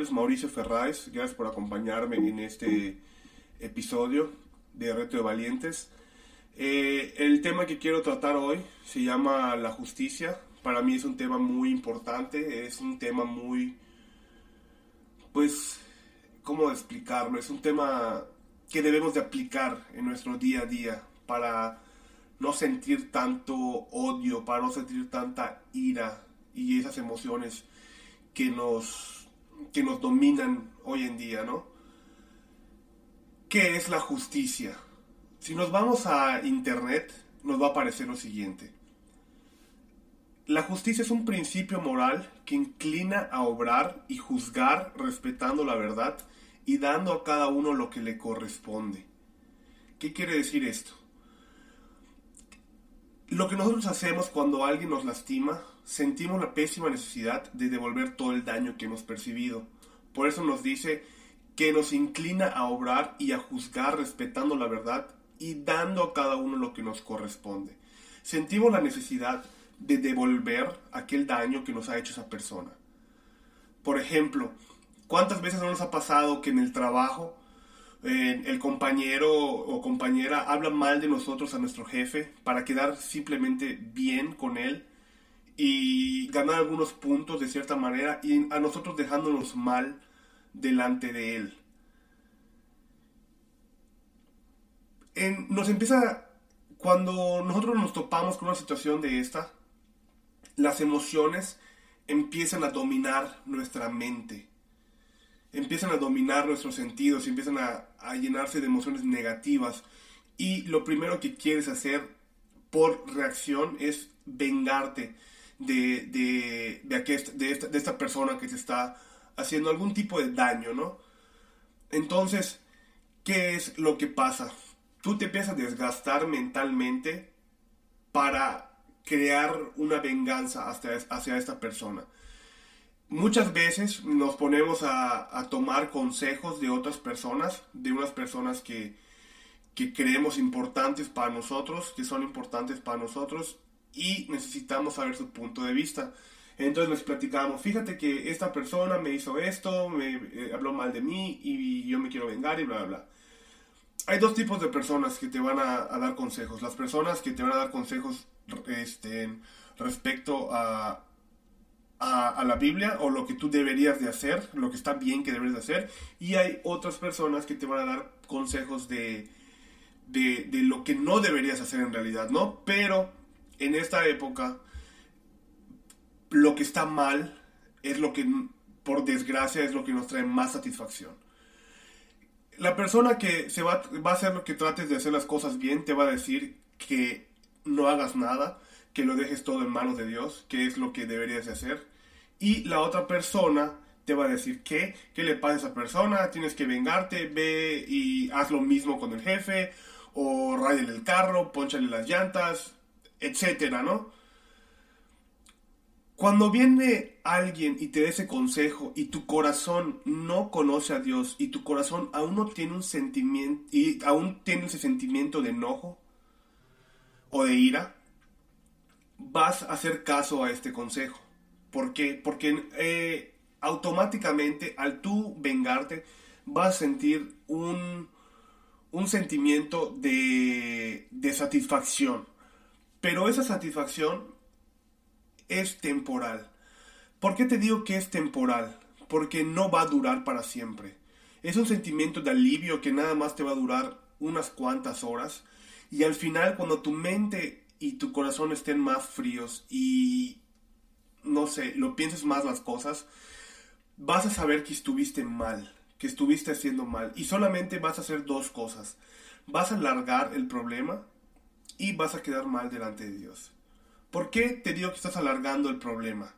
Nombre es Mauricio Ferráez. Gracias por acompañarme en este episodio de Reto de Valientes. Eh, el tema que quiero tratar hoy se llama la justicia. Para mí es un tema muy importante, es un tema muy, pues, ¿cómo explicarlo? Es un tema que debemos de aplicar en nuestro día a día para no sentir tanto odio, para no sentir tanta ira y esas emociones que nos, que nos dominan hoy en día, ¿no? ¿Qué es la justicia? Si nos vamos a internet, nos va a aparecer lo siguiente. La justicia es un principio moral que inclina a obrar y juzgar respetando la verdad y dando a cada uno lo que le corresponde. ¿Qué quiere decir esto? Lo que nosotros hacemos cuando alguien nos lastima, sentimos la pésima necesidad de devolver todo el daño que hemos percibido. Por eso nos dice que nos inclina a obrar y a juzgar respetando la verdad y dando a cada uno lo que nos corresponde. Sentimos la necesidad de devolver aquel daño que nos ha hecho esa persona. Por ejemplo, ¿cuántas veces no nos ha pasado que en el trabajo eh, el compañero o compañera habla mal de nosotros a nuestro jefe para quedar simplemente bien con él y ganar algunos puntos de cierta manera y a nosotros dejándonos mal delante de él? nos empieza, cuando nosotros nos topamos con una situación de esta, las emociones empiezan a dominar nuestra mente, empiezan a dominar nuestros sentidos, empiezan a, llenarse de emociones negativas y lo primero que quieres hacer por reacción es vengarte de, de, de, esta, esta persona que te está haciendo algún tipo de daño, ¿no? Entonces, ¿qué es lo que pasa? tú te empiezas a desgastar mentalmente para crear una venganza hacia, hacia esta persona. Muchas veces nos ponemos a, tomar consejos de otras personas, de unas personas que, que creemos importantes para nosotros, que son importantes para nosotros y necesitamos saber su punto de vista. Entonces les platicamos, fíjate que esta persona me hizo esto, me eh, habló mal de mí y yo me quiero vengar y bla, bla, bla hay dos tipos de personas que te van a, dar consejos. Las personas que te van a dar consejos este, respecto a, a, la Biblia o lo que tú deberías de hacer, lo que está bien que deberías de hacer. Y hay otras personas que te van a dar consejos de, de, de lo que no deberías hacer en realidad, ¿no? Pero en esta época, lo que está mal es lo que, por desgracia, es lo que nos trae más satisfacción la persona que se va, va a hacer lo que trates de hacer las cosas bien te va a decir que no hagas nada, que lo dejes todo en manos de Dios, que es lo que deberías de hacer. Y la otra persona te va a decir que, ¿qué le pasa a esa persona? Tienes que vengarte, ve y haz lo mismo con el jefe, o rayale el carro, ponchale las llantas, etcétera, ¿no? Cuando viene alguien y te da ese consejo y tu corazón no conoce a Dios y tu corazón aún no tiene un sentimiento y aún tiene ese sentimiento de enojo o de ira, vas a hacer caso a este consejo. ¿Por qué? Porque eh, automáticamente al tú vengarte vas a sentir un, un sentimiento de, de satisfacción. Pero esa satisfacción es temporal. ¿Por qué te digo que es temporal? Porque no va a durar para siempre. Es un sentimiento de alivio que nada más te va a durar unas cuantas horas y al final cuando tu mente y tu corazón estén más fríos y no sé, lo pienses más las cosas, vas a saber que estuviste mal, que estuviste haciendo mal y solamente vas a hacer dos cosas. Vas a alargar el problema y vas a quedar mal delante de Dios. ¿Por qué te digo que estás alargando el problema?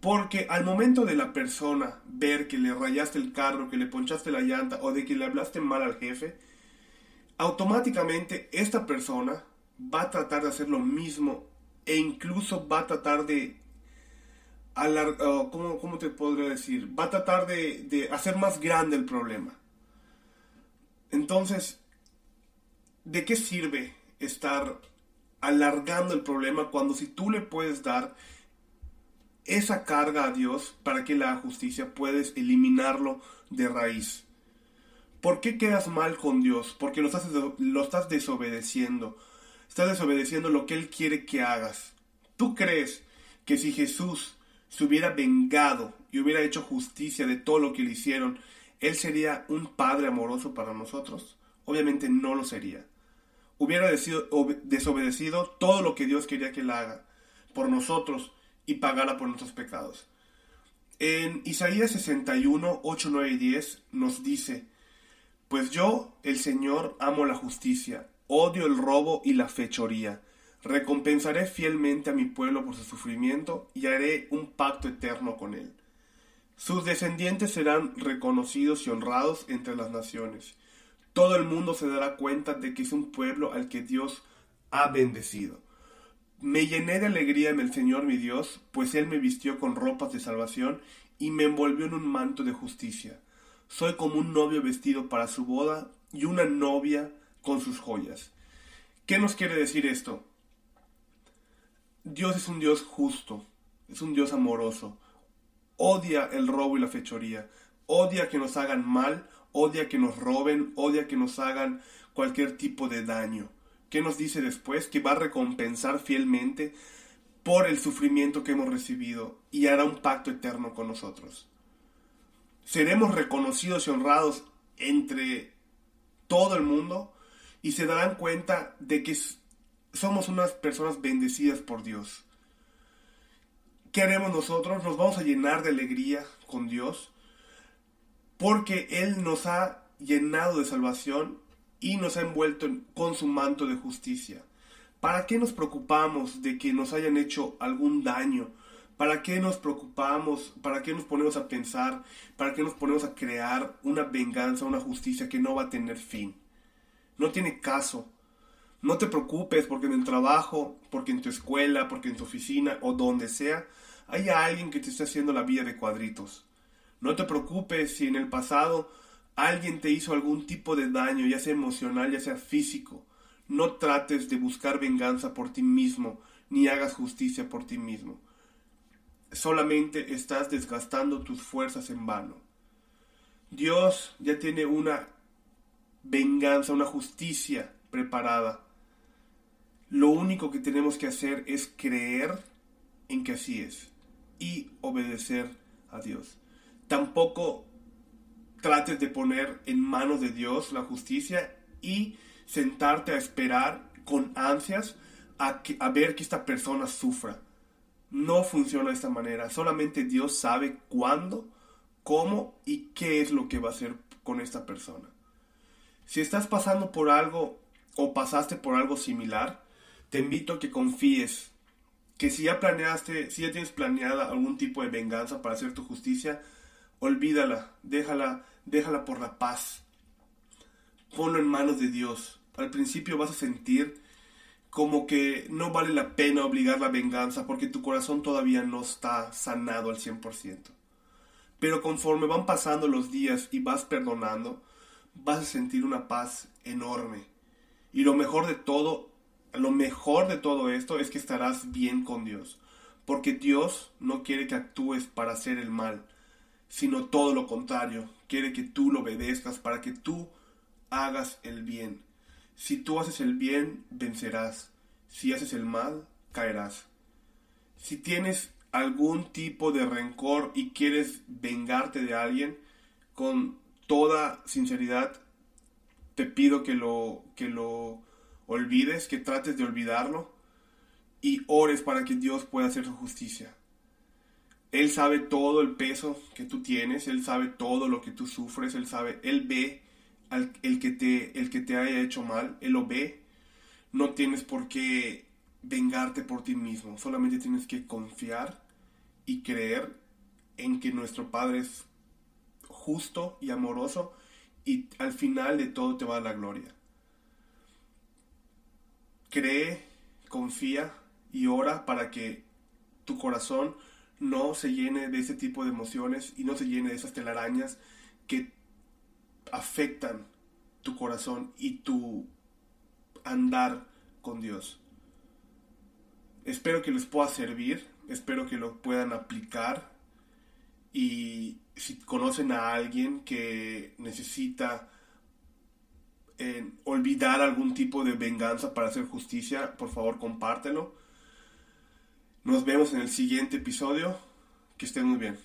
Porque al momento de la persona ver que le rayaste el carro, que le ponchaste la llanta o de que le hablaste mal al jefe, automáticamente esta persona va a tratar de hacer lo mismo e incluso va a tratar de alargar, ¿cómo, te podría decir? Va a tratar de, de hacer más grande el problema. Entonces, ¿de qué sirve estar alargando el problema cuando si tú le puedes dar esa carga a Dios para que la justicia puedes eliminarlo de raíz. ¿Por qué quedas mal con Dios? Porque lo estás, lo estás desobedeciendo. Estás desobedeciendo lo que Él quiere que hagas. ¿Tú crees que si Jesús se hubiera vengado y hubiera hecho justicia de todo lo que le hicieron, Él sería un Padre amoroso para nosotros? Obviamente no lo sería. Hubiera desobedecido todo lo que Dios quería que Él haga por nosotros y pagara por nuestros pecados. En Isaías 61, 8, 9 y 10 nos dice, Pues yo, el Señor, amo la justicia, odio el robo y la fechoría. Recompensaré fielmente a mi pueblo por su sufrimiento y haré un pacto eterno con él. Sus descendientes serán reconocidos y honrados entre las naciones. Todo el mundo se dará cuenta de que es un pueblo al que Dios ha bendecido. Me llené de alegría en el Señor mi Dios, pues Él me vistió con ropas de salvación y me envolvió en un manto de justicia. Soy como un novio vestido para su boda y una novia con sus joyas. ¿Qué nos quiere decir esto? Dios es un Dios justo, es un Dios amoroso. Odia el robo y la fechoría. Odia que nos hagan mal, odia que nos roben, odia que nos hagan cualquier tipo de daño. ¿Qué nos dice después? Que va a recompensar fielmente por el sufrimiento que hemos recibido y hará un pacto eterno con nosotros. Seremos reconocidos y honrados entre todo el mundo y se darán cuenta de que somos unas personas bendecidas por Dios. ¿Qué haremos nosotros? Nos vamos a llenar de alegría con Dios porque Él nos ha llenado de salvación y nos ha envuelto con su manto de justicia. ¿Para qué nos preocupamos de que nos hayan hecho algún daño? ¿Para qué nos preocupamos? ¿Para qué nos ponemos a pensar? ¿Para qué nos ponemos a crear una venganza, una justicia que no va a tener fin? No tiene caso. No te preocupes porque en el trabajo, porque en tu escuela, porque en tu oficina o donde sea, hay alguien que te está haciendo la vida de cuadritos. No te preocupes si en el pasado alguien te hizo algún tipo de daño, ya sea emocional, ya sea físico, no trates de buscar venganza por ti mismo, ni hagas justicia por ti mismo. Solamente estás desgastando tus fuerzas en vano. Dios ya tiene una venganza, una justicia preparada. Lo único que tenemos que hacer es creer en que así es y obedecer a Dios. Tampoco trates de poner en manos de Dios la justicia y sentarte a esperar con ansias a, a ver que esta persona sufra. No funciona de esta manera. Solamente Dios sabe cuándo, cómo y qué es lo que va a hacer con esta persona. Si estás pasando por algo o pasaste por algo similar, te invito a que confíes que si ya planeaste, si ya tienes planeada algún tipo de venganza para hacer tu justicia, olvídala, déjala déjala por la paz. Ponlo en manos de Dios. Al principio vas a sentir como que no vale la pena obligar la venganza porque tu corazón todavía no está sanado al 100%. Pero conforme van pasando los días y vas perdonando, vas a sentir una paz enorme. Y lo mejor de todo, lo mejor de todo esto es que estarás bien con Dios. Porque Dios no quiere que actúes para hacer el mal, sino todo lo contrario, quiere que tú lo obedezcas para que tú hagas el bien. Si tú haces el bien, vencerás. Si haces el mal, caerás. Si tienes algún tipo de rencor y quieres vengarte de alguien, con toda sinceridad, te pido que lo, que lo olvides, que trates de olvidarlo y ores para que Dios pueda hacer su justicia. Él sabe todo el peso que tú tienes, Él sabe todo lo que tú sufres, Él sabe, Él ve al, el, que te, el que te haya hecho mal, Él lo ve. No tienes por qué vengarte por ti mismo, solamente tienes que confiar y creer en que nuestro Padre es justo y amoroso y al final de todo te va a la gloria. Cree, confía y ora para que tu corazón no se llene de ese tipo de emociones y no se llene de esas telarañas que afectan tu corazón y tu andar con Dios. Espero que les pueda servir, espero que lo puedan aplicar y si conocen a alguien que necesita eh, olvidar algún tipo de venganza para hacer justicia, por favor compártelo. Nos vemos en el siguiente episodio. Que estén muy bien.